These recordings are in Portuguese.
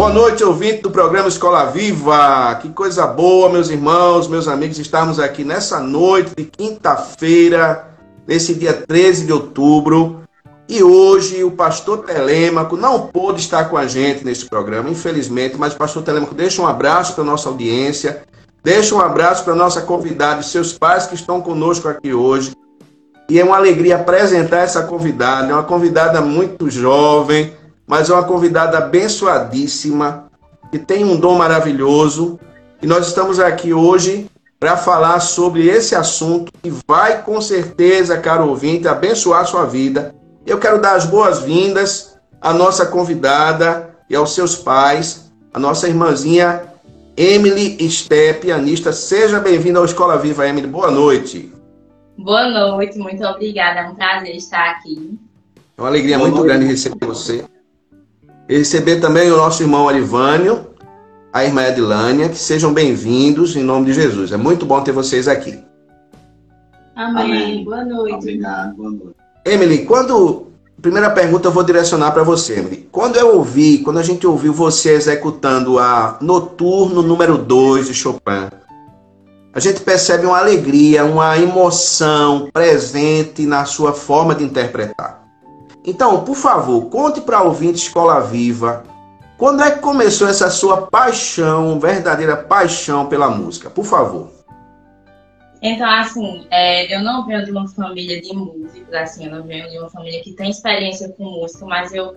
Boa noite, ouvinte do programa Escola Viva. Que coisa boa, meus irmãos, meus amigos, estarmos aqui nessa noite de quinta-feira, nesse dia 13 de outubro. E hoje o pastor Telêmaco não pôde estar com a gente nesse programa, infelizmente, mas o pastor Telêmaco deixa um abraço para a nossa audiência, deixa um abraço para a nossa convidada e seus pais que estão conosco aqui hoje. E é uma alegria apresentar essa convidada, é uma convidada muito jovem, mas é uma convidada abençoadíssima, que tem um dom maravilhoso. E nós estamos aqui hoje para falar sobre esse assunto que vai, com certeza, caro ouvinte, abençoar a sua vida. Eu quero dar as boas-vindas à nossa convidada e aos seus pais, a nossa irmãzinha Emily Esté, pianista. Seja bem-vinda ao Escola Viva, Emily. Boa noite. Boa noite, muito obrigada. É um prazer estar aqui. É uma alegria Boa muito noite. grande receber você. E receber também o nosso irmão Arivânio, a irmã Edilânia, que sejam bem-vindos em nome de Jesus. É muito bom ter vocês aqui. Amém. Amém. Boa noite. Obrigado. Boa noite. Emily, quando. Primeira pergunta eu vou direcionar para você, Emily. Quando eu ouvi, quando a gente ouviu você executando a Noturno número 2 de Chopin, a gente percebe uma alegria, uma emoção presente na sua forma de interpretar. Então, por favor, conte para ouvinte Escola Viva quando é que começou essa sua paixão, verdadeira paixão pela música? Por favor. Então, assim, é, eu não venho de uma família de músicos, assim, eu não venho de uma família que tem experiência com música, mas eu,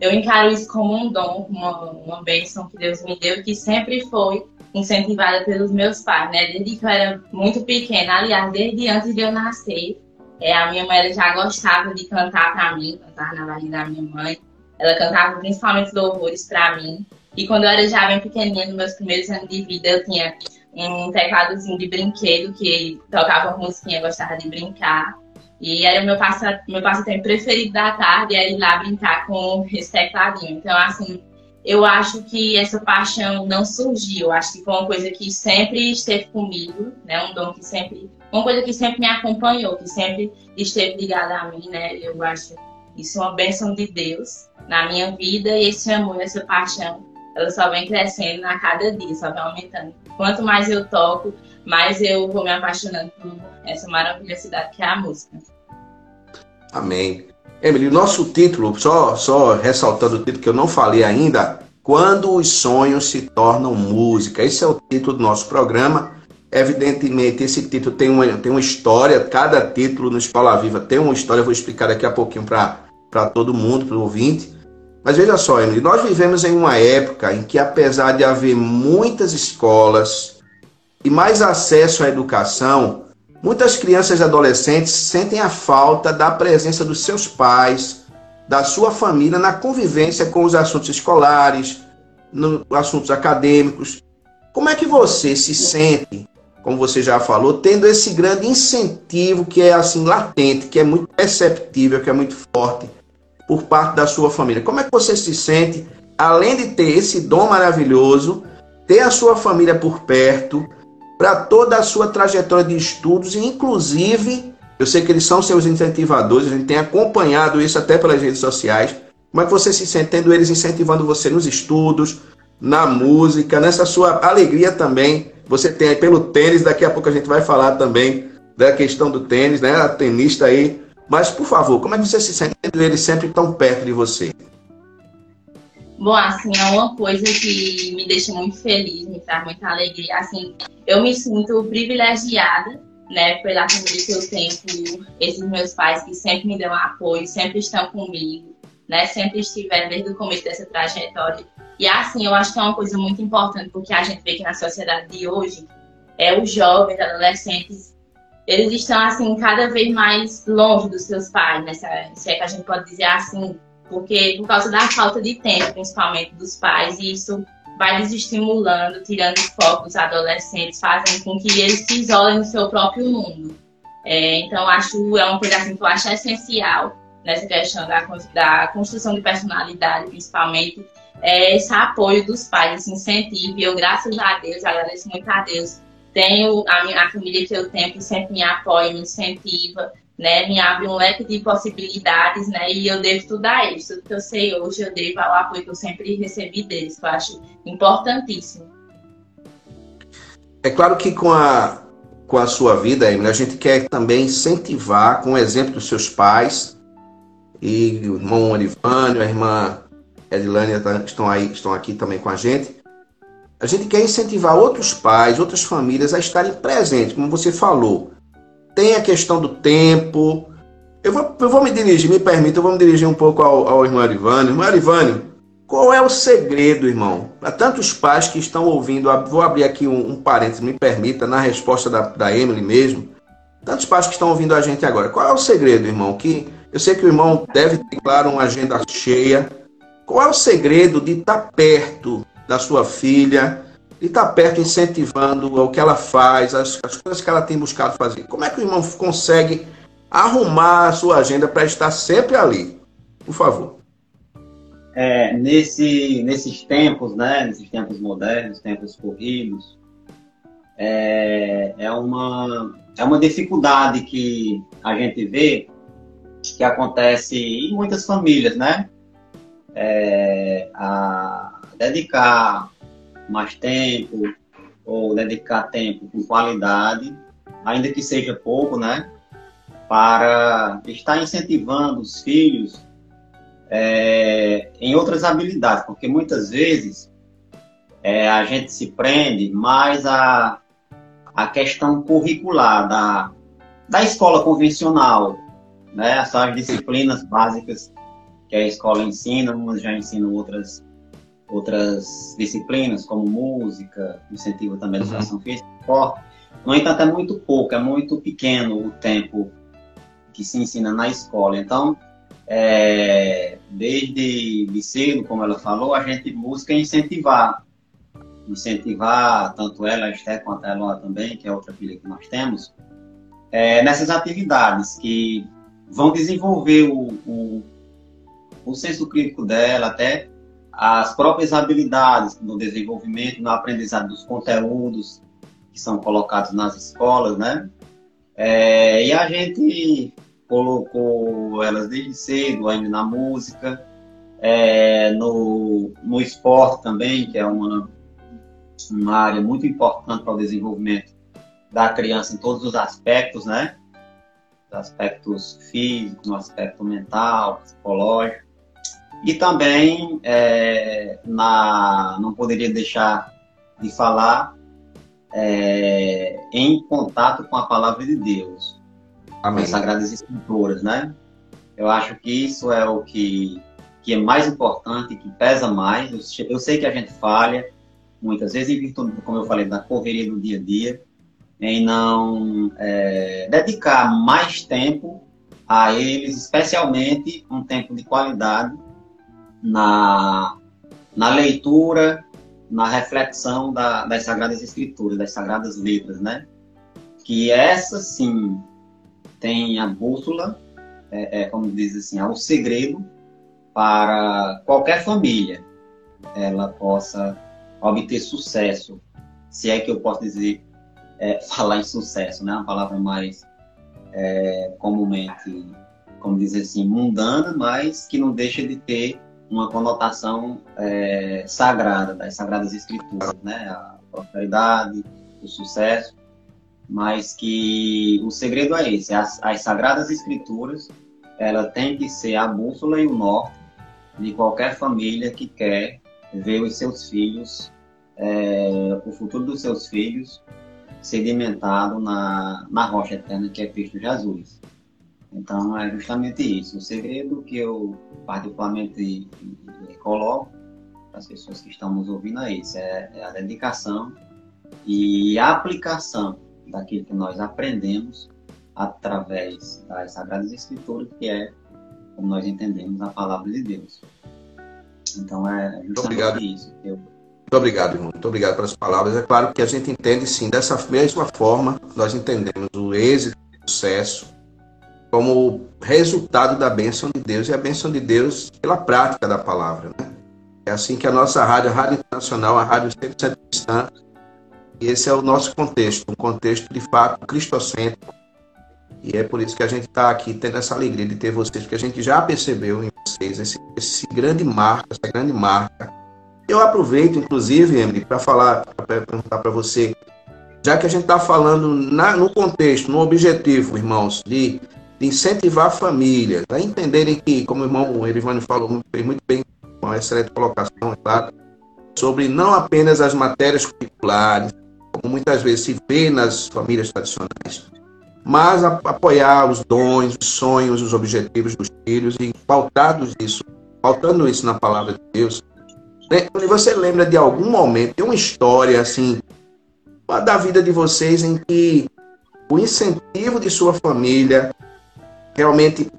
eu encaro isso como um dom, uma, uma bênção que Deus me deu, que sempre foi incentivada pelos meus pais, né? Desde que eu era muito pequena, aliás, desde antes de eu nascer, é, a minha mãe já gostava de cantar para mim, cantar na barriga da minha mãe. Ela cantava principalmente louvores para mim. E quando eu era já bem pequenininha, nos meus primeiros anos de vida, eu tinha um tecladozinho de brinquedo que tocava musiquinha, gostava de brincar. E era o meu, passa, meu passatempo preferido da tarde, era ir lá brincar com esse tecladinho. Então, assim, eu acho que essa paixão não surgiu. Acho que foi uma coisa que sempre esteve comigo, né? Um dom que sempre uma coisa que sempre me acompanhou, que sempre esteve ligada a mim, né? Eu acho isso uma bênção de Deus na minha vida e esse amor, essa paixão, ela só vem crescendo a cada dia, só vem aumentando. Quanto mais eu toco, mais eu vou me apaixonando por essa maravilhosidade que é a música. Amém. Emily, nosso título, só, só ressaltando o título que eu não falei ainda, Quando os Sonhos se Tornam Música. Esse é o título do nosso programa. Evidentemente, esse título tem uma, tem uma história, cada título no Escola Viva tem uma história, eu vou explicar daqui a pouquinho para todo mundo, para o ouvinte. Mas veja só, Emily, nós vivemos em uma época em que, apesar de haver muitas escolas e mais acesso à educação, muitas crianças e adolescentes sentem a falta da presença dos seus pais, da sua família na convivência com os assuntos escolares, nos assuntos acadêmicos. Como é que você se sente como você já falou, tendo esse grande incentivo que é assim latente, que é muito perceptível, que é muito forte por parte da sua família. Como é que você se sente, além de ter esse dom maravilhoso, ter a sua família por perto, para toda a sua trajetória de estudos, e inclusive, eu sei que eles são seus incentivadores, a gente tem acompanhado isso até pelas redes sociais. Como é que você se sente tendo eles incentivando você nos estudos, na música, nessa sua alegria também você tem aí pelo tênis, daqui a pouco a gente vai falar também da questão do tênis, né? A tenista aí. Mas, por favor, como é que você se sente ele sempre tão perto de você? Bom, assim, é uma coisa que me deixa muito feliz, me traz muita alegria. Assim, eu me sinto privilegiada, né, pela família que eu tenho, por esses meus pais que sempre me dão apoio, sempre estão comigo, né, sempre estiveram desde o começo dessa trajetória E assim, eu acho que é uma coisa muito importante, porque a gente vê que na sociedade de hoje, é, os jovens, adolescentes, eles estão assim cada vez mais longe dos seus pais, né? Se é que a gente pode dizer assim, porque por causa da falta de tempo, principalmente dos pais, e isso vai desestimulando, tirando foco dos adolescentes, fazendo com que eles se isolem no seu próprio mundo. É, então, acho é uma coisa assim, que eu acho essencial nessa questão da, da construção de personalidade, principalmente, é esse apoio dos pais, esse incentivo. E eu, graças a Deus, agradeço muito a Deus, tenho a, minha, a família que eu tenho que sempre me apoia, me incentiva, né, me abre um leque de possibilidades, né, e eu devo tudo a eles. Tudo que eu sei hoje, eu devo ao apoio que eu sempre recebi deles, que eu acho importantíssimo. É claro que com a, com a sua vida, Emily, a gente quer também incentivar, com o exemplo dos seus pais, e o irmão Olivânio, a irmã Edilânia tá, estão, aí, estão aqui também com a gente. A gente quer incentivar outros pais, outras famílias a estarem presentes, como você falou. Tem a questão do tempo. Eu vou, eu vou me dirigir, me permita, eu vou me dirigir um pouco ao, ao irmão Arivânio. Irmão Arivânio, qual é o segredo, irmão? Para tantos pais que estão ouvindo, vou abrir aqui um, um parênteses, me permita, na resposta da, da Emily mesmo. Tantos pais que estão ouvindo a gente agora. Qual é o segredo, irmão? Que eu sei que o irmão deve ter, claro, uma agenda cheia. Qual é o segredo de estar perto da sua filha, de estar perto incentivando o que ela faz, as, as coisas que ela tem buscado fazer. Como é que o irmão consegue arrumar a sua agenda para estar sempre ali? Por favor. É, nesse, nesses tempos, né, nesses tempos modernos, tempos corridos, é, é, uma, é uma dificuldade que a gente vê que acontece em muitas famílias, né? É, a, dedicar mais tempo ou dedicar tempo com qualidade, ainda que seja pouco, né? Para estar incentivando os filhos é, em outras habilidades, porque muitas vezes é, a gente se prende mais a, a questão curricular da, da escola convencional, né? As disciplinas básicas que a escola ensina, umas já ensinam outras outras disciplinas, como música, incentivo também a educação uhum. física, esporte. No entanto, é muito pouco, é muito pequeno o tempo que se ensina na escola. Então, é, desde de cedo, como ela falou, a gente busca incentivar. Incentivar tanto ela, a Esther, quanto a Eloa também, que é outra filha que nós temos, é, nessas atividades que vão desenvolver o, o, o senso crítico dela, até as próprias habilidades no desenvolvimento, no aprendizado dos conteúdos que são colocados nas escolas, né? É, e a gente colocou elas desde cedo ainda na música, é, no, no esporte também, que é uma, uma área muito importante para o desenvolvimento da criança em todos os aspectos, né? Aspectos físicos, no aspecto mental, psicológico. E também é, na, não poderia deixar de falar é, em contato com a palavra de Deus, Amém. as Sagradas Escrituras, né? Eu acho que isso é o que, que é mais importante, que pesa mais. Eu, eu sei que a gente falha, muitas vezes em virtude, como eu falei, da correria do dia a dia, em não é, dedicar mais tempo a eles, especialmente um tempo de qualidade na, na leitura, na reflexão da, das Sagradas Escrituras, das Sagradas Letras, né? Que essa, sim, tem a bússola, é, é, como diz assim, é o segredo para qualquer família ela possa obter sucesso, se é que eu posso dizer, é, falar em sucesso, né? Uma palavra mais é, comumente, como dizer assim, mundana, mas que não deixa de ter uma conotação é, sagrada, das Sagradas Escrituras, né? A prosperidade, o sucesso, mas que o segredo é esse, as, as Sagradas Escrituras, ela tem que ser a bússola e o norte de qualquer família que quer ver os seus filhos, é, o futuro dos seus filhos sedimentado na, na rocha eterna que é Cristo Jesus. Então é justamente isso. O segredo que eu particularmente coloco para as pessoas que estão nos ouvindo é isso, é, é a dedicação e a aplicação daquilo que nós aprendemos através das Sagradas Escrituras, que é como nós entendemos a palavra de Deus. Então é justamente obrigado. isso. Eu... Muito obrigado, irmão. Muito obrigado pelas palavras. É claro que a gente entende, sim, dessa mesma forma, nós entendemos o êxito, o sucesso, como resultado da bênção de Deus e a bênção de Deus pela prática da palavra. Né? É assim que a nossa rádio, a Rádio Internacional, a Rádio 100% Cristã, e esse é o nosso contexto, um contexto de fato cristocêntrico. E é por isso que a gente está aqui tendo essa alegria de ter vocês, porque a gente já percebeu em vocês esse, esse grande marca, essa grande marca. Eu aproveito, inclusive, Emily, para falar, para perguntar para você, já que a gente está falando na, no contexto, no objetivo, irmãos, de, de incentivar família, a entenderem que, como o irmão Erivane falou fez muito bem, uma excelente colocação, é claro, sobre não apenas as matérias curriculares, como muitas vezes se vê nas famílias tradicionais, mas a, apoiar os dons, os sonhos, os objetivos dos filhos e pautados isso, pautando isso na palavra de Deus. Né? Você lembra de algum momento, de uma história assim, da vida de vocês em que o incentivo de sua família realmente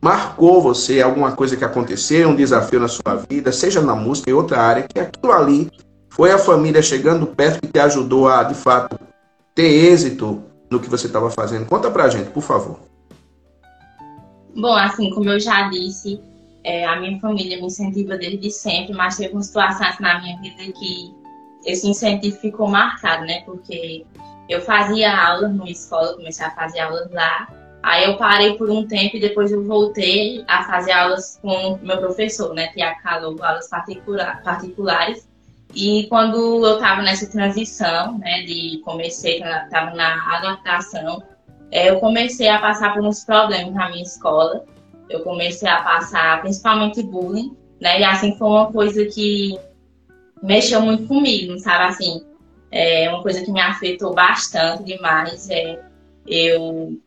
marcou você, alguma coisa que aconteceu, um desafio na sua vida, seja na música, em outra área, que aquilo ali foi a família chegando perto que te ajudou a, de fato, ter êxito no que você estava fazendo? Conta pra gente, por favor. Bom, assim, como eu já disse, é, a minha família me incentiva desde sempre, mas teve uma situação na minha vida que esse incentivo ficou marcado, né? Porque eu fazia aulas numa escola, comecei a fazer aulas lá, aí eu parei por um tempo e depois eu voltei a fazer aulas com meu professor, né? Tiago Calou, aulas particular, particulares. E quando eu estava nessa transição, né, de comecei, estava na adaptação, é, eu comecei a passar por uns problemas na minha escola. Eu comecei a passar principalmente bullying, né, e assim foi uma coisa que mexeu muito comigo, sabe, assim, é uma coisa que me afetou bastante demais. É, eu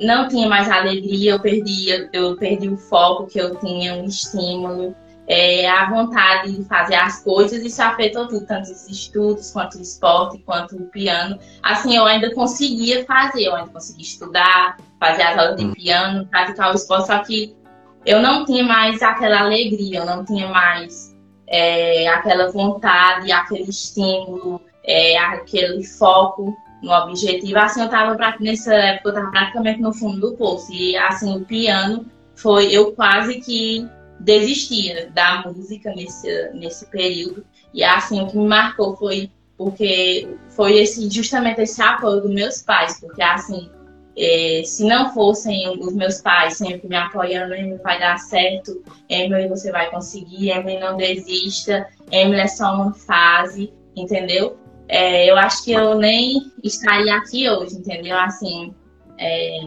não tinha mais alegria, eu perdi, eu perdi o foco que eu tinha, o estímulo é, a vontade de fazer as coisas, isso afetou tudo, tanto os estudos, quanto o esporte, quanto o piano. Assim, eu ainda conseguia fazer, eu ainda conseguia estudar, fazer as aulas de hum. piano, praticar o esporte, só que eu não tinha mais aquela alegria, eu não tinha mais é, aquela vontade, aquele estímulo, é, aquele foco no objetivo. Assim, eu estava nessa época, eu estava praticamente no fundo do poço. E assim, o piano foi, eu quase que desistia da música nesse, nesse período. E assim, o que me marcou foi porque foi esse, justamente esse apoio dos meus pais, porque assim, é, se não fossem os meus pais sempre me apoiando, Emily vai dar certo, Emily você vai conseguir, Emily não desista, Emily é só uma fase, entendeu? É, eu acho que eu nem estaria aqui hoje, entendeu? Assim, é,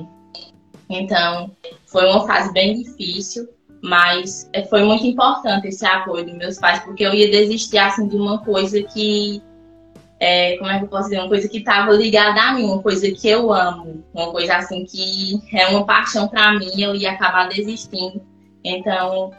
então foi uma fase bem difícil, mas foi muito importante esse apoio dos meus pais, porque eu ia desistir assim de uma coisa que é, como é que eu posso dizer, uma coisa que estava ligada a mim, uma coisa que eu amo, uma coisa assim que é uma paixão para mim, eu ia acabar desistindo. Então,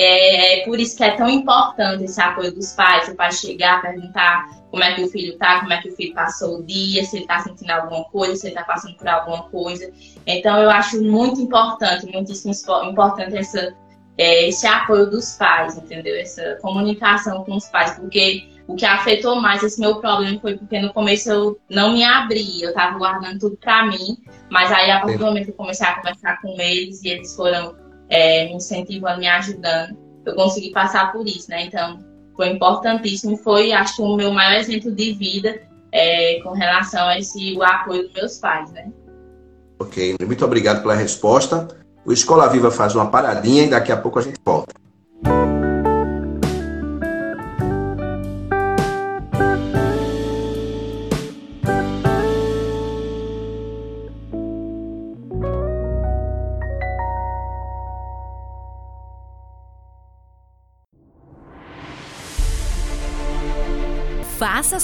é, é, por isso que é tão importante esse apoio dos pais, o pai chegar, perguntar como é que o filho tá, como é que o filho passou o dia, se ele está sentindo alguma coisa, se ele está passando por alguma coisa. Então, eu acho muito importante, muitíssimo importante essa, é, esse apoio dos pais, entendeu? Essa comunicação com os pais, porque o que afetou mais esse meu problema foi porque no começo eu não me abri, eu estava guardando tudo para mim, mas aí a partir do momento que eu comecei a conversar com eles e eles foram é, me incentivando, me ajudando, eu consegui passar por isso, né? Então, foi importantíssimo. Foi, acho que, o meu maior exemplo de vida é, com relação a esse o apoio dos meus pais, né? Ok, muito obrigado pela resposta. O Escola Viva faz uma paradinha e daqui a pouco a gente volta.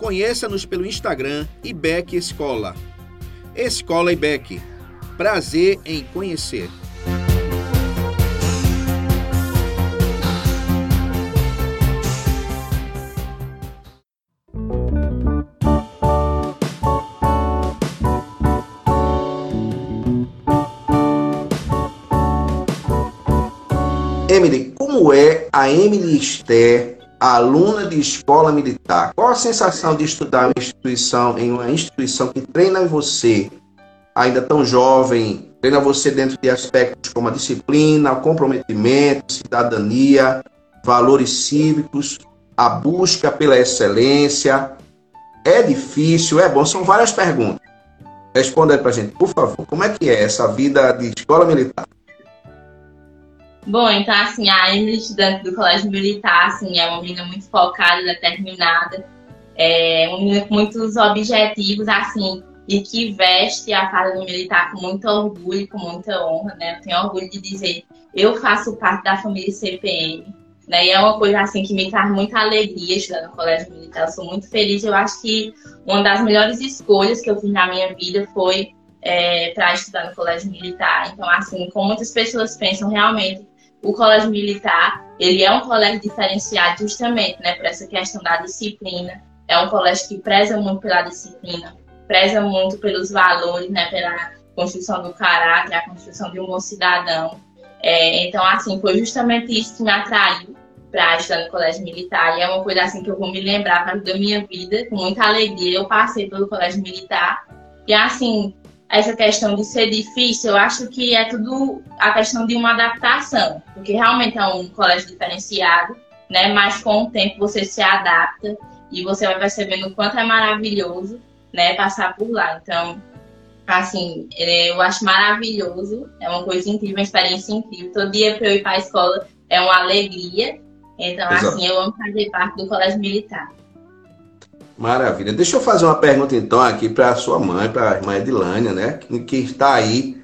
Conheça-nos pelo Instagram IBEC Escola. Escola IBEC. Prazer em conhecer. Emily, como é a Emily Esther, aluna de escola militar? Qual a sensação de estudar uma instituição, em uma instituição que treina você, ainda tão jovem, treina você dentro de aspectos como a disciplina, o comprometimento, cidadania, valores cívicos, a busca pela excelência? É difícil? É bom? São várias perguntas. Responda aí pra gente, por favor. Como é que é essa vida de escola militar? Bom, então, assim, a Emily, estudante do Colégio Militar, assim, é uma menina muito focada, determinada, é uma menina com muitos objetivos, assim, e que veste a farda do militar com muito orgulho, com muita honra, né? Eu tenho orgulho de dizer, eu faço parte da família CPM, né? E é uma coisa, assim, que me traz muita alegria estudar no Colégio Militar. Eu sou muito feliz, eu acho que uma das melhores escolhas que eu fiz na minha vida foi é, para estudar no Colégio Militar. Então, assim, como muitas pessoas pensam realmente o colégio militar, ele é um colégio diferenciado justamente, né, por essa questão da disciplina. É um colégio que preza muito pela disciplina, preza muito pelos valores, né, pela construção do caráter, a construção de um bom cidadão. É, então, assim, foi justamente isso que me atraiu para estudar no colégio militar. E é uma coisa assim que eu vou me lembrar para da minha vida, com muita alegria. Eu passei pelo colégio militar. E assim, essa questão de ser difícil, eu acho que é tudo a questão de uma adaptação, porque realmente é um colégio diferenciado, né? Mas com o tempo você se adapta e você vai percebendo o quanto é maravilhoso, né? Passar por lá. Então, assim, eu acho maravilhoso, é uma coisa incrível, uma experiência incrível. Todo dia para eu ir para a escola é uma alegria. Então, Exato. assim, eu amo fazer parte do colégio militar. Maravilha. Deixa eu fazer uma pergunta então aqui para sua mãe, para a irmã Edilânia, né? Que está aí,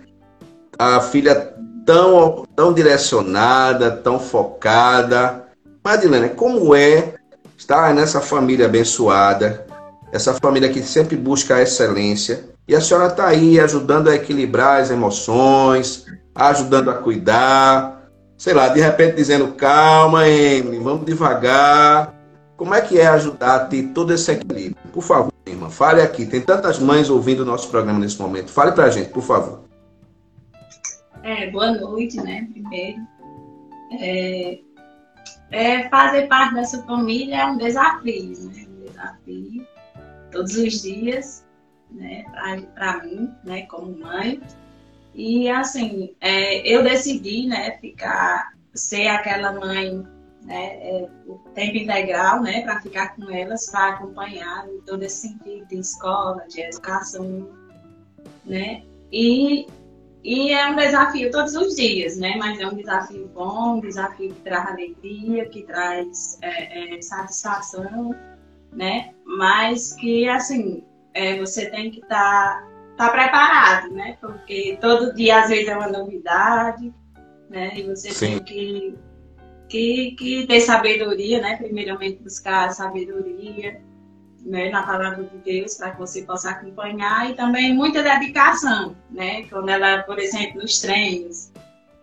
a filha tão, tão direcionada, tão focada. Edilânia, como é estar nessa família abençoada, essa família que sempre busca a excelência, e a senhora está aí ajudando a equilibrar as emoções, ajudando a cuidar, sei lá, de repente dizendo calma, Emily, vamos devagar, como é que é ajudar a ter todo esse equilíbrio? Por favor, irmã, fale aqui. Tem tantas mães ouvindo o nosso programa nesse momento. Fale pra gente, por favor. É, boa noite, né? Primeiro. É, é, fazer parte dessa família é um desafio, né? Um desafio todos os dias, né? Para mim, né? Como mãe. E assim, é, eu decidi, né? Ficar, ser aquela mãe né, é, o tempo integral, né, para ficar com elas, para acompanhar em todo esse sentido de escola, de educação, né, e, e é um desafio todos os dias, né, mas é um desafio bom, um desafio que traz alegria, que traz é, é, satisfação, né, mas que, assim, é, você tem que estar tá, tá preparado, né, porque todo dia, às vezes, é uma novidade, né, e você Sim. tem que que, que dê sabedoria, né? Primeiramente buscar sabedoria né, na palavra de Deus para que você possa acompanhar e também muita dedicação, né? Quando ela, por exemplo, nos treinos,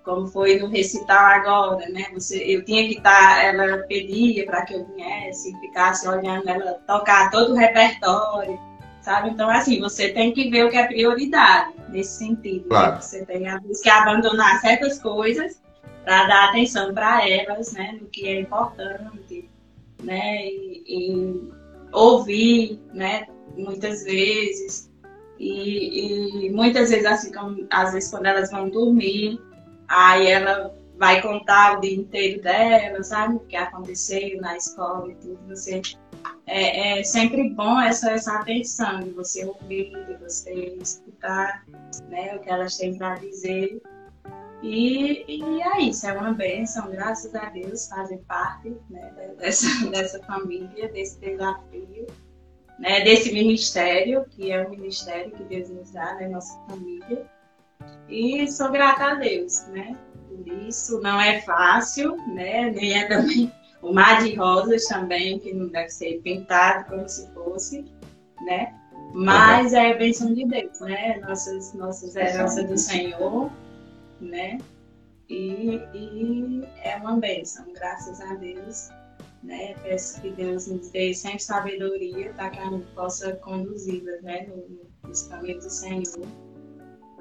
como foi no recital agora, né? Você, eu tinha que estar, tá, ela pedia para que eu viesse, ficasse olhando ela tocar todo o repertório, sabe? Então, assim, você tem que ver o que é prioridade nesse sentido. Né? Claro. Né? Você tem que abandonar certas coisas para dar atenção para elas, né, no que é importante, né? E, e ouvir, né? Muitas vezes. E, e, muitas vezes, assim, como, às vezes quando elas vão dormir, aí ela vai contar o dia inteiro dela, sabe? O que aconteceu na escola e tudo. Você, é, é sempre bom essa, essa atenção de você ouvir, de você escutar né, o que elas têm para dizer. E, e é isso, é uma bênção, graças a Deus, fazer parte né, dessa, dessa família, desse desafio, né, desse ministério, que é o ministério que Deus nos dá, né, nossa família. E sou grata a Deus, né? Por isso não é fácil, né? Nem é também o mar de rosas também, que não deve ser pintado como se fosse, né? Mas é a bênção de Deus, né? Nossas, nossas heranças do Senhor, né? E, e é uma bênção, graças a Deus. Né? Peço que Deus nos dê sempre sabedoria para que a gente possa conduzi-las né? No, nos caminhos do Senhor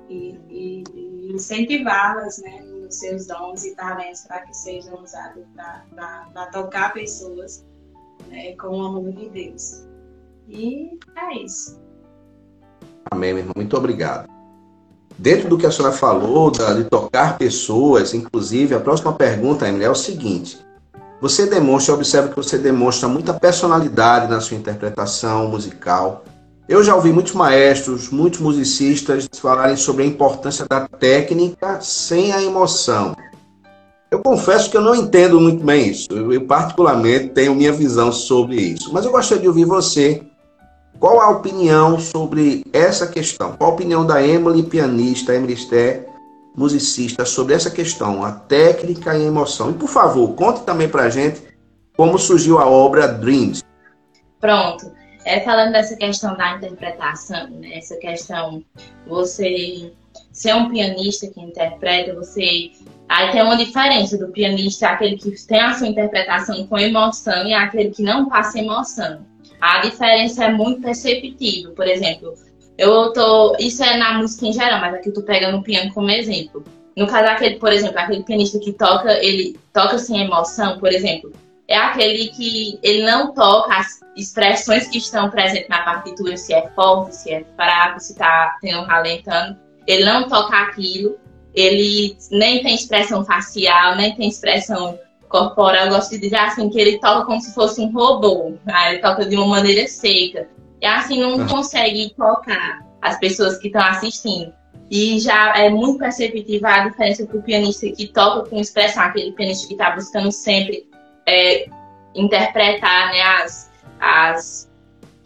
e, e, e incentivá-las né? nos seus dons e talentos para que sejam usados para tocar pessoas né? com o amor de Deus. E é isso. Amém, meu irmão. Muito obrigado. Dentro do que a senhora falou, de tocar pessoas, inclusive, a próxima pergunta, Emily, é o seguinte. Você demonstra, eu observo que você demonstra muita personalidade na sua interpretação musical. Eu já ouvi muitos maestros, muitos musicistas falarem sobre a importância da técnica sem a emoção. Eu confesso que eu não entendo muito bem isso. Eu, particularmente, tenho minha visão sobre isso. Mas eu gostaria de ouvir você qual a opinião sobre essa questão? Qual a opinião da Emily, pianista, Emily musicista, sobre essa questão, a técnica e a emoção? E, por favor, conte também para a gente como surgiu a obra Dreams. Pronto. É, falando dessa questão da interpretação, né, essa questão, você ser um pianista que interpreta, você. Aí tem uma diferença do pianista, aquele que tem a sua interpretação com emoção e aquele que não passa emoção a diferença é muito perceptível. Por exemplo, eu tô. Isso é na música em geral, mas aqui eu tô pegando o piano como exemplo. No caso, aquele, por exemplo, aquele pianista que toca, ele toca sem emoção, por exemplo, é aquele que ele não toca as expressões que estão presentes na partitura, se é forte, se é fraco, se está tendo um ralentando. Ele não toca aquilo, ele nem tem expressão facial, nem tem expressão corporal, eu gosto de dizer assim, que ele toca como se fosse um robô, né? ele toca de uma maneira seca. E assim não uhum. consegue tocar as pessoas que estão assistindo. E já é muito perceptível a diferença para o pianista que toca com expressão, aquele pianista que está buscando sempre é, interpretar né, as, as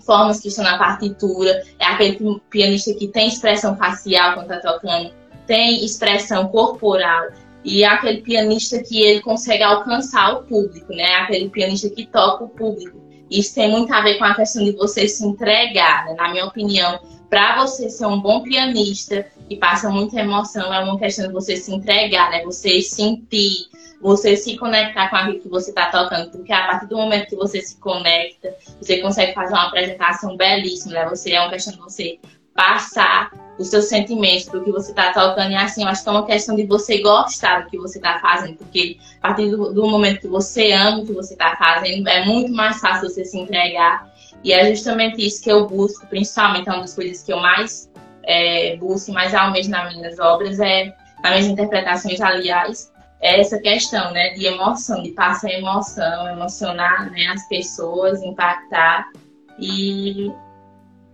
formas que estão na partitura, é aquele pianista que tem expressão facial quando está tocando, tem expressão corporal e é aquele pianista que ele consegue alcançar o público, né? Aquele pianista que toca o público. Isso tem muito a ver com a questão de você se entregar, né? na minha opinião. Para você ser um bom pianista e passa muita emoção, é uma questão de você se entregar, né? Você sentir, você se conectar com aquilo que você está tocando, porque a partir do momento que você se conecta, você consegue fazer uma apresentação belíssima, né? Você é uma questão de você passar os seus sentimentos do que você está tocando. E assim, eu acho que é uma questão de você gostar do que você está fazendo, porque a partir do, do, momento que você ama o que você está fazendo, é muito mais fácil você se entregar. E é justamente isso que eu busco, principalmente, é uma das coisas que eu mais é, busco mais almejo nas minhas obras, é, nas minhas interpretações, aliás, é essa questão, né, de emoção, de passar emoção, emocionar, né, as pessoas, impactar. E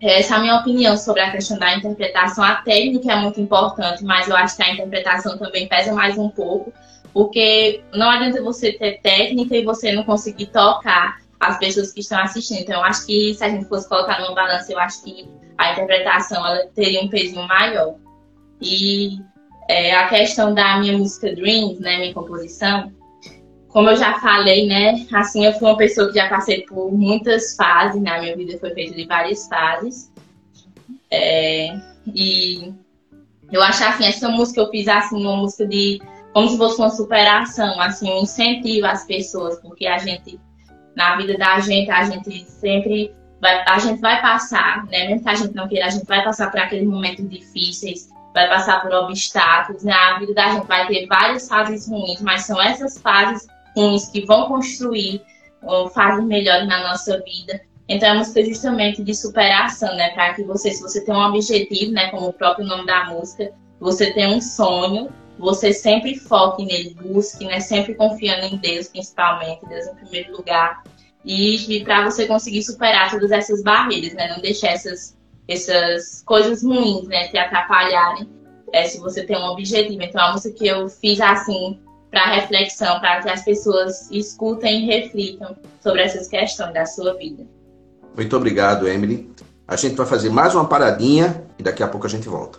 essa é a minha opinião sobre a questão da interpretação. A técnica é muito importante, mas eu acho que a interpretação também pesa mais um pouco, porque não adianta você ter técnica e você não conseguir tocar as pessoas que estão assistindo. Então, eu acho que se a gente fosse colocar numa balança, eu acho que a interpretação ela teria um peso maior. E é, a questão da minha música Dreams, né, minha composição, como eu já falei, né? Assim, eu fui uma pessoa que já passei por muitas fases, na né? minha vida foi feita de várias fases. É, e eu acho assim, essa música eu fiz assim, uma música de como se fosse uma superação, assim, um incentivo às pessoas, porque a gente, na vida da gente, a gente sempre vai, a gente vai passar, né? Mesmo que a gente não queira, a gente vai passar por aqueles momentos difíceis, vai passar por obstáculos, né? A vida da gente vai ter várias fases ruins, mas são essas fases ruins que vão construir fases melhores na nossa vida. Então é música justamente de superação, né? Para que você, se você tem um objetivo, né? Como o próprio nome da música, você tem um sonho, você sempre foque nele, busque, né? Sempre confiando em Deus, principalmente, Deus em primeiro lugar. E, e para você conseguir superar todas essas barreiras, né? Não deixar essas, essas coisas ruins, né? Te atrapalharem. É, se você tem um objetivo. Então, a música que eu fiz assim, para reflexão, para que as pessoas escutem e reflitam sobre essas questões da sua vida. Muito obrigado, Emily. A gente vai fazer mais uma paradinha e daqui a pouco a gente volta.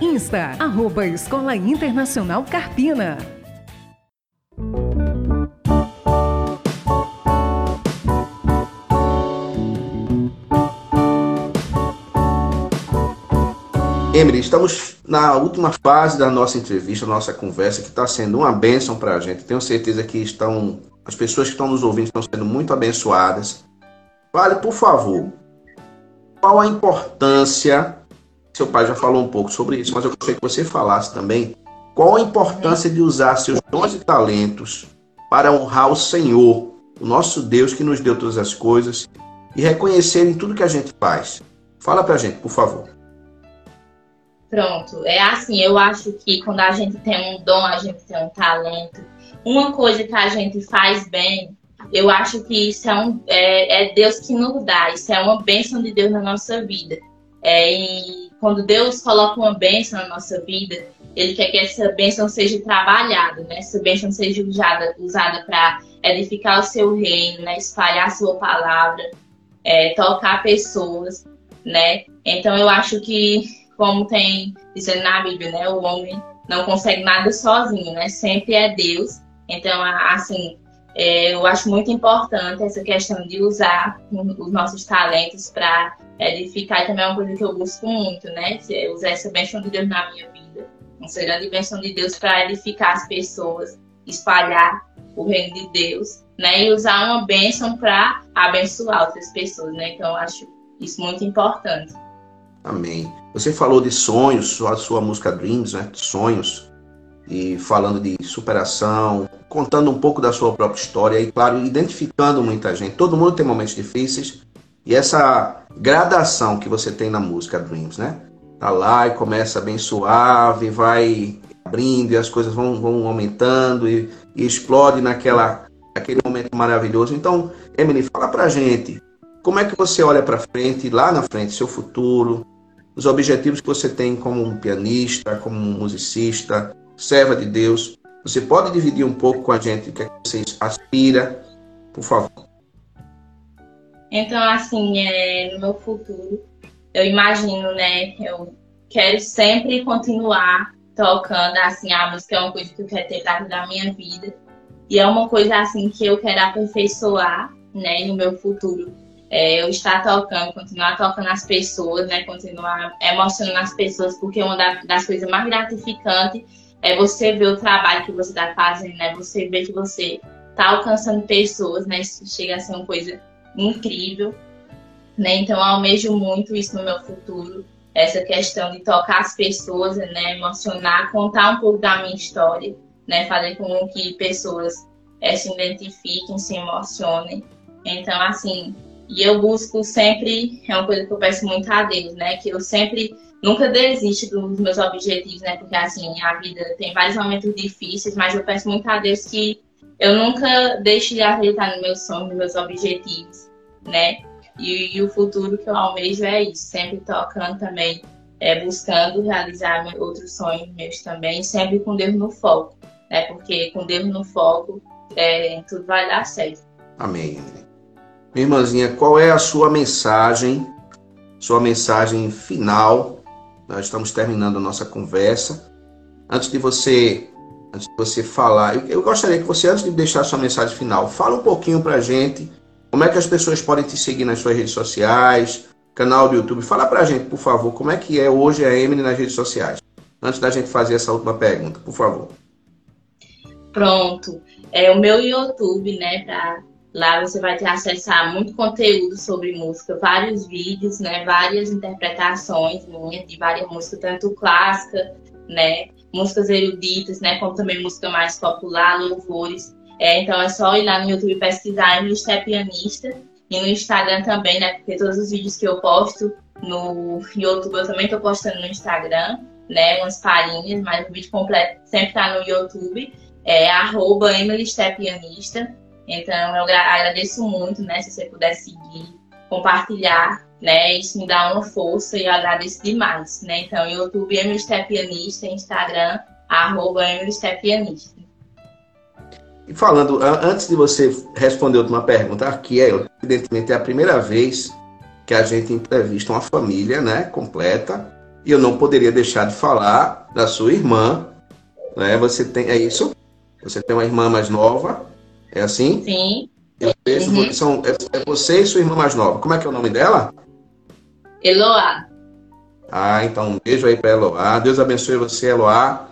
Insta, arroba Escola Internacional Carpina. Emily, estamos na última fase da nossa entrevista, nossa conversa, que está sendo uma bênção para a gente. Tenho certeza que estão, as pessoas que estão nos ouvindo estão sendo muito abençoadas. Fale, por favor, qual a importância seu pai já falou um pouco sobre isso, mas eu gostaria que você falasse também qual a importância de usar seus dons e talentos para honrar o Senhor, o nosso Deus que nos deu todas as coisas, e reconhecer em tudo que a gente faz. Fala pra gente, por favor. Pronto, é assim, eu acho que quando a gente tem um dom, a gente tem um talento, uma coisa que a gente faz bem, eu acho que isso é, um, é, é Deus que nos dá, isso é uma bênção de Deus na nossa vida. É, e quando Deus coloca uma bênção na nossa vida, Ele quer que essa bênção seja trabalhada, né? Essa bênção seja usada, usada para edificar o seu reino, né? Espalhar a sua palavra, é, tocar pessoas, né? Então eu acho que, como tem dizendo na Bíblia, né? O homem não consegue nada sozinho, né? Sempre é Deus. Então, assim, é, eu acho muito importante essa questão de usar os nossos talentos para edificar, também é uma coisa que eu busco muito, né? Usar essa bênção de Deus na minha vida, uma grande bênção de Deus para edificar as pessoas, espalhar o reino de Deus, né? E usar uma bênção para abençoar outras pessoas, né? Então, eu acho isso muito importante. Amém. Você falou de sonhos, a sua música Dreams, né? Sonhos e falando de superação, contando um pouco da sua própria história e, claro, identificando muita gente. Todo mundo tem momentos difíceis e essa gradação que você tem na música Dreams, né? Tá lá e começa bem suave, vai abrindo e as coisas vão, vão aumentando e, e explode naquela aquele momento maravilhoso. Então, Emily, fala pra gente, como é que você olha para frente, lá na frente, seu futuro, os objetivos que você tem como pianista, como musicista, serva de Deus. Você pode dividir um pouco com a gente o que, é que você aspira, por favor? Então, assim, é, no meu futuro, eu imagino, né, eu quero sempre continuar tocando, assim, a música é uma coisa que eu quero ter dentro da minha vida. E é uma coisa, assim, que eu quero aperfeiçoar, né, no meu futuro. É, eu estar tocando, continuar tocando as pessoas, né, continuar emocionando as pessoas, porque é uma das coisas mais gratificantes é você ver o trabalho que você está fazendo, né? Você ver que você está alcançando pessoas, né? Isso chega a ser uma coisa incrível, né? Então, eu almejo muito isso no meu futuro, essa questão de tocar as pessoas, né? Emocionar, contar um pouco da minha história, né? Fazer com que pessoas é, se identifiquem, se emocionem, Então, assim, e eu busco sempre, é uma coisa que eu peço muito a Deus, né? Que eu sempre nunca desisto dos meus objetivos, né? Porque assim, a vida tem vários momentos difíceis, mas eu peço muito a Deus que eu nunca deixe de acreditar nos meus sonhos, nos meus objetivos, né? E, e, o futuro que eu almejo é isso, sempre tocando também, é, buscando realizar outros sonhos meus também, sempre com Deus no foco, né? Porque com Deus no foco, é, tudo vai dar certo. Amém. Minha irmãzinha, qual é a sua mensagem, sua mensagem final? Nós estamos terminando a nossa conversa. Antes de você antes de você falar, eu, eu gostaria que você, antes de deixar sua mensagem final, fala um pouquinho para a gente como é que as pessoas podem te seguir nas suas redes sociais, canal do YouTube. Fala para a gente, por favor, como é que é hoje a Emily nas redes sociais. Antes da gente fazer essa última pergunta, por favor. Pronto. É o meu YouTube, né? Pra... Lá você vai ter acesso a muito conteúdo sobre música, vários vídeos, né? Várias interpretações de várias músicas, tanto clássica, né? músicas eruditas, né? Como também música mais popular, louvores. É, então é só ir lá no YouTube pesquisar Emily é Pianista e no Instagram também, né? Porque todos os vídeos que eu posto no YouTube eu também estou postando no Instagram, né? Umas palhinhas, mas o vídeo completo sempre está no YouTube. É arroba Emily Pianista. Então eu agradeço muito, né? Se você puder seguir, compartilhar né? Isso me dá uma força e eu agradeço demais, né? Então, YouTube Emily Step Pianista, Instagram, arroba Emily Step Pianista. E falando, antes de você responder a última pergunta, aqui é, evidentemente, é a primeira vez que a gente entrevista uma família, né, completa, e eu não poderia deixar de falar da sua irmã, né? Você tem, é isso? Você tem uma irmã mais nova, é assim? Sim. Eu vejo, uhum. são, é, é você e sua irmã mais nova. Como é que é o nome dela? Eloá. Ah, então um beijo aí para Eloá. Deus abençoe você, Eloá.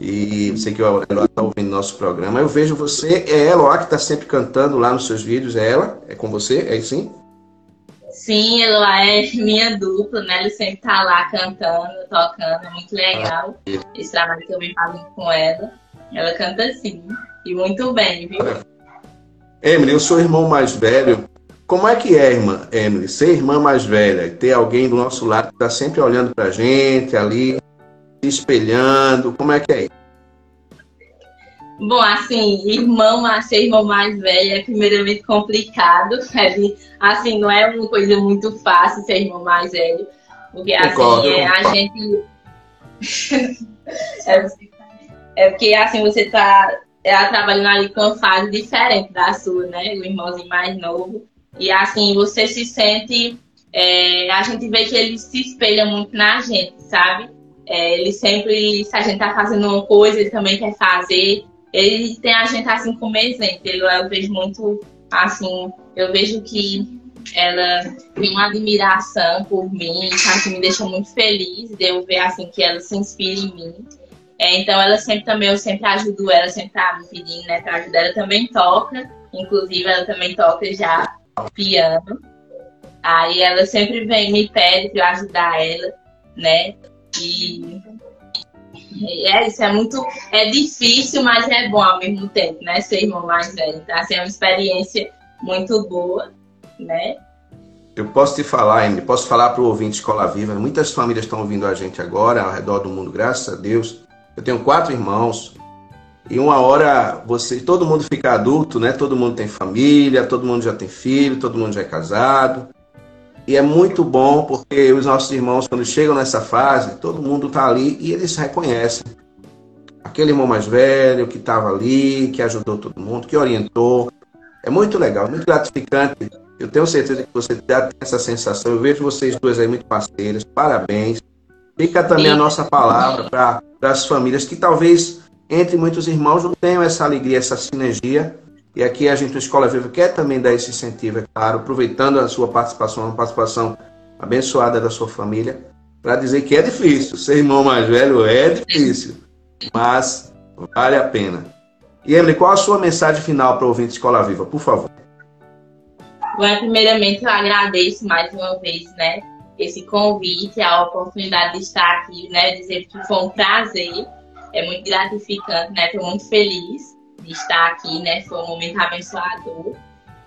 E você que o Eloá está ouvindo nosso programa. Eu vejo você, é Eloá que está sempre cantando lá nos seus vídeos, é ela? É com você? É sim? Sim, Eloá é minha dupla, né? Ele sempre tá lá cantando, tocando, é muito legal. Ah, esse trabalho que eu venho fazendo com ela. Ela canta assim, e muito bem, viu? Emily, eu sou o irmão mais velho como é que é, irmã Emily, ser irmã mais velha e ter alguém do nosso lado que está sempre olhando para a gente ali, se espelhando? Como é que é? Bom, assim, irmão, ser irmão mais velho é primeiramente complicado. Assim, não é uma coisa muito fácil ser irmão mais velho. Porque, assim, é, a gente... é, é, porque, assim, você está é, trabalhando ali com uma fase diferente da sua, né? O irmãozinho mais novo. E assim, você se sente. É, a gente vê que ele se espelha muito na gente, sabe? É, ele sempre, se a gente tá fazendo uma coisa, ele também quer fazer. Ele tem a gente assim como exemplo. Eu, eu vejo muito, assim, eu vejo que ela tem uma admiração por mim, que me deixa muito feliz de eu ver assim que ela se inspira em mim. É, então ela sempre também, eu sempre ajudo ela, sempre tá me pedindo, né, pra ajudar. Ela também toca, inclusive ela também toca já piano. Aí ela sempre vem me pede para eu ajudar ela, né? E é isso, é muito. É difícil, mas é bom ao mesmo tempo, né? Ser irmão mais velho. Então, assim, é uma experiência muito boa, né? Eu posso te falar, Emily, posso falar para o ouvinte Escola Viva. Muitas famílias estão ouvindo a gente agora, ao redor do mundo, graças a Deus. Eu tenho quatro irmãos, e uma hora você, todo mundo fica adulto, né? Todo mundo tem família, todo mundo já tem filho, todo mundo já é casado. E é muito bom porque os nossos irmãos, quando chegam nessa fase, todo mundo está ali e eles reconhecem. Aquele irmão mais velho que estava ali, que ajudou todo mundo, que orientou. É muito legal, muito gratificante. Eu tenho certeza que você já tem essa sensação. Eu vejo vocês duas aí muito parceiras. Parabéns. Fica também a nossa palavra para as famílias que talvez entre muitos irmãos não tenham essa alegria, essa sinergia. E aqui a gente, a Escola Viva, quer também dar esse incentivo, é claro, aproveitando a sua participação, a participação abençoada da sua família, para dizer que é difícil. Ser irmão mais velho é difícil, mas vale a pena. E Emily, qual a sua mensagem final para o ouvinte Escola Viva, por favor? Bom, primeiramente eu agradeço mais uma vez, né, esse convite, a oportunidade de estar aqui, né, dizer que foi um prazer é muito gratificante, né? Estou muito feliz de estar aqui, né? Foi um momento abençoador.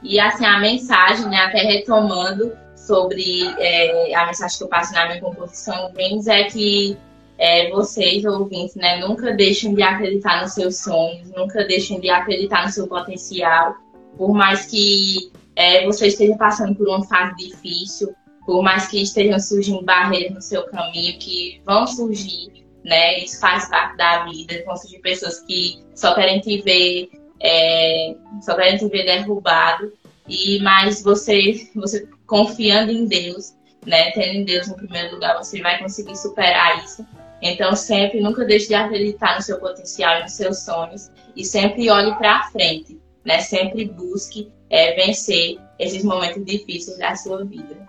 E assim, a mensagem, né, até retomando sobre é, a mensagem que eu passo na minha composição Dreams é que é, vocês, ouvintes, né, nunca deixem de acreditar nos seus sonhos, nunca deixem de acreditar no seu potencial, por mais que é, você esteja passando por uma fase difícil, por mais que estejam surgindo barreiras no seu caminho, que vão surgir, né, isso faz parte da vida, vão surgir pessoas que só querem te ver, é, só querem te ver derrubado, e mas você, você confiando em Deus, né, tendo em Deus no primeiro lugar, você vai conseguir superar isso então, sempre, nunca deixe de acreditar no seu potencial nos seus sonhos e sempre olhe para frente, né? Sempre busque é, vencer esses momentos difíceis da sua vida.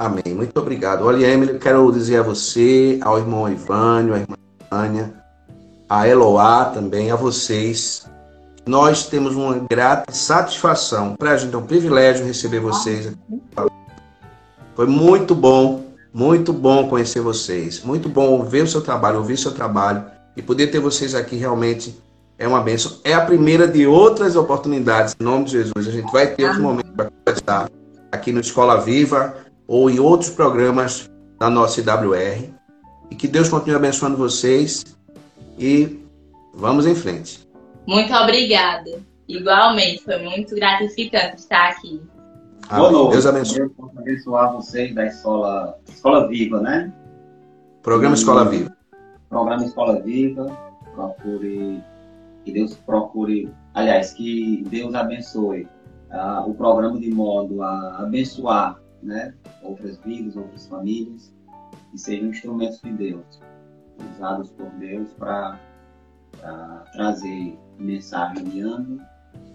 Amém. Muito obrigado. Olha, Emily, quero dizer a você, ao irmão Ivânio, à irmã Tânia, a Eloá também, a vocês. Nós temos uma grata satisfação. Para a gente é um privilégio receber vocês. Foi muito bom muito bom conhecer vocês. Muito bom ver o seu trabalho, ouvir o seu trabalho e poder ter vocês aqui realmente é uma benção. É a primeira de outras oportunidades, em nome de Jesus. A gente vai ter outro momento para conversar aqui no Escola Viva ou em outros programas da nossa IWR. E que Deus continue abençoando vocês e vamos em frente. Muito obrigada. Igualmente, foi muito gratificante estar aqui. Boa noite. Deus abençoe. Deus possa abençoar vocês da escola, escola Viva, né? Programa Escola Viva. Programa Escola Viva. Procure, que Deus procure, aliás, que Deus abençoe uh, o programa de modo a abençoar né, outras vidas, outras famílias, e sejam instrumentos de Deus, usados por Deus para trazer mensagem de ânimo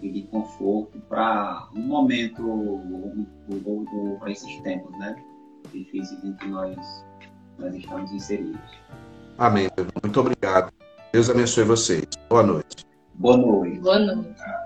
e de conforto para um momento para esses tempos, né? Difíceis em que nós, nós estamos inseridos. Amém. Muito obrigado. Deus abençoe vocês. Boa noite. Boa noite. Boa noite.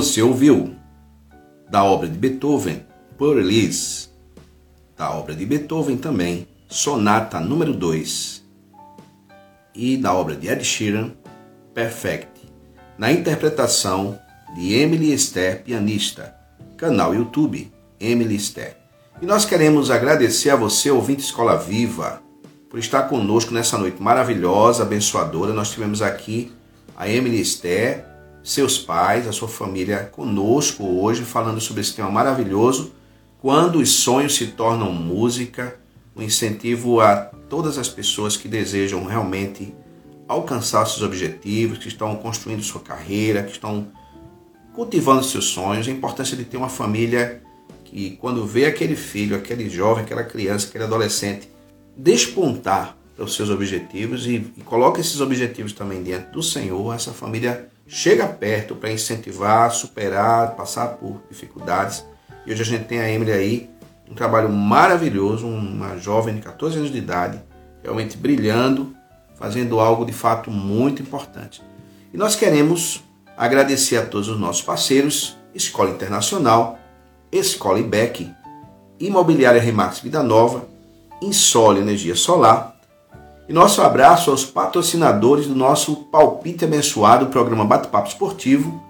Você ouviu da obra de Beethoven, Por Elise, da obra de Beethoven também, Sonata número 2, e da obra de Ed Sheeran, Perfect, na interpretação de Emily Esther, pianista, canal YouTube Emily Esther. E nós queremos agradecer a você, ouvinte Escola Viva, por estar conosco nessa noite maravilhosa, abençoadora. Nós tivemos aqui a Emily Esther, seus pais, a sua família conosco hoje, falando sobre esse tema maravilhoso. Quando os sonhos se tornam música, um incentivo a todas as pessoas que desejam realmente alcançar seus objetivos, que estão construindo sua carreira, que estão cultivando seus sonhos, a importância de ter uma família que, quando vê aquele filho, aquele jovem, aquela criança, aquele adolescente despontar para os seus objetivos e, e coloca esses objetivos também diante do Senhor, essa família chega perto para incentivar, superar, passar por dificuldades. E hoje a gente tem a Emily aí, um trabalho maravilhoso, uma jovem de 14 anos de idade, realmente brilhando, fazendo algo de fato muito importante. E nós queremos agradecer a todos os nossos parceiros, Escola Internacional, Escola IBEC, Imobiliária Remax Vida Nova, Insole Energia Solar, e nosso abraço aos patrocinadores do nosso palpite abençoado programa Bate-Papo Esportivo,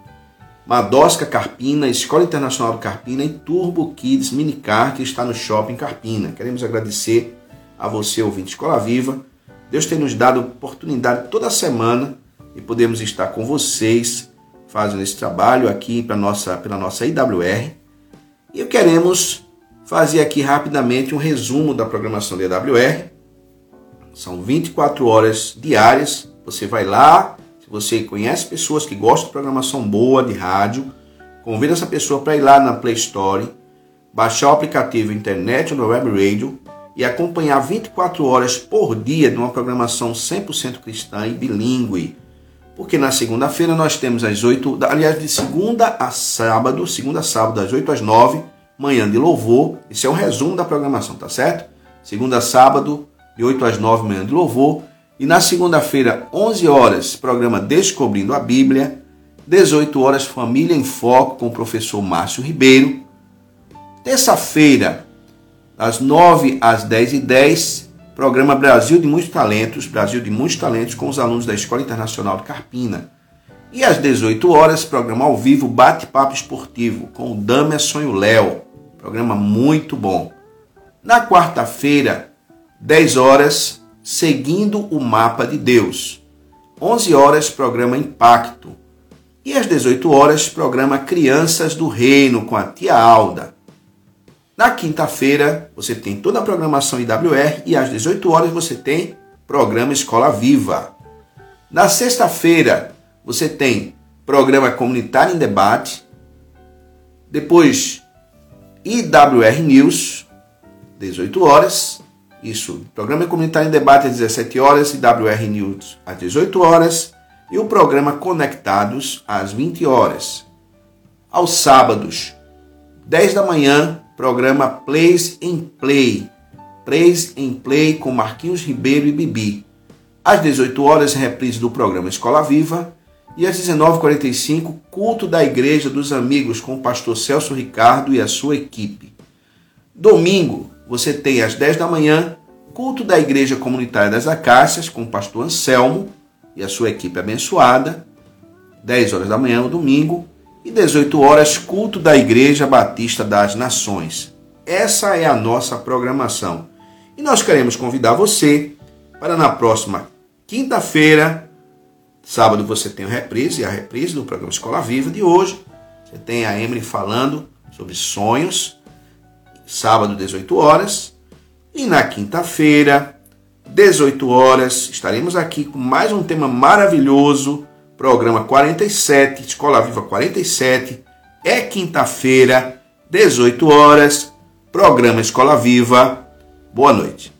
Madosca Carpina, Escola Internacional do Carpina e Turbo Kids Minicar, que está no Shopping Carpina. Queremos agradecer a você, ouvinte Escola Viva. Deus tem nos dado oportunidade toda semana e podemos estar com vocês fazendo esse trabalho aqui para nossa, pela nossa IWR. E queremos fazer aqui rapidamente um resumo da programação da IWR são 24 horas diárias. Você vai lá, se você conhece pessoas que gostam de programação boa de rádio, convida essa pessoa para ir lá na Play Store, baixar o aplicativo internet no Web Radio e acompanhar 24 horas por dia de uma programação 100% cristã e bilíngue. Porque na segunda-feira nós temos às 8, aliás, de segunda a sábado, segunda a sábado, das 8 às 9, manhã de louvor. Esse é um resumo da programação, tá certo? Segunda a sábado, de 8 às 9 manhã de louvor. E na segunda-feira, 11 horas, programa Descobrindo a Bíblia. 18 horas, Família em Foco com o professor Márcio Ribeiro. Terça-feira, das 9 às 10 e 10, programa Brasil de Muitos Talentos, Brasil de Muitos Talentos com os alunos da Escola Internacional de Carpina. E às 18 horas, programa ao vivo Bate-Papo Esportivo com o Damerson e o Léo. Programa muito bom. Na quarta-feira, 10 horas, Seguindo o Mapa de Deus. 11 horas, programa Impacto. E às 18 horas, programa Crianças do Reino com a tia Alda. Na quinta-feira, você tem toda a programação IWR e às 18 horas você tem programa Escola Viva. Na sexta-feira, você tem programa Comunitário em Debate. Depois, IWR News, 18 horas. Isso, programa comunitário em debate às 17 horas e WR News às 18 horas e o programa Conectados às 20 horas. Aos sábados, 10 da manhã, programa Plays em Play. Plays em Play com Marquinhos Ribeiro e Bibi. Às 18 horas, reprise do programa Escola Viva. E às 19h45, culto da Igreja dos Amigos com o pastor Celso Ricardo e a sua equipe. Domingo, você tem às 10 da manhã culto da Igreja Comunitária das Acácias com o pastor Anselmo e a sua equipe abençoada, 10 horas da manhã no domingo, e 18 horas culto da Igreja Batista das Nações. Essa é a nossa programação. E nós queremos convidar você para na próxima quinta-feira, sábado você tem a reprise, a reprise do programa Escola Viva de hoje. Você tem a Emily falando sobre sonhos sábado, 18 horas. E na quinta-feira, 18 horas, estaremos aqui com mais um tema maravilhoso, programa 47, Escola Viva 47. É quinta-feira, 18 horas, programa Escola Viva. Boa noite.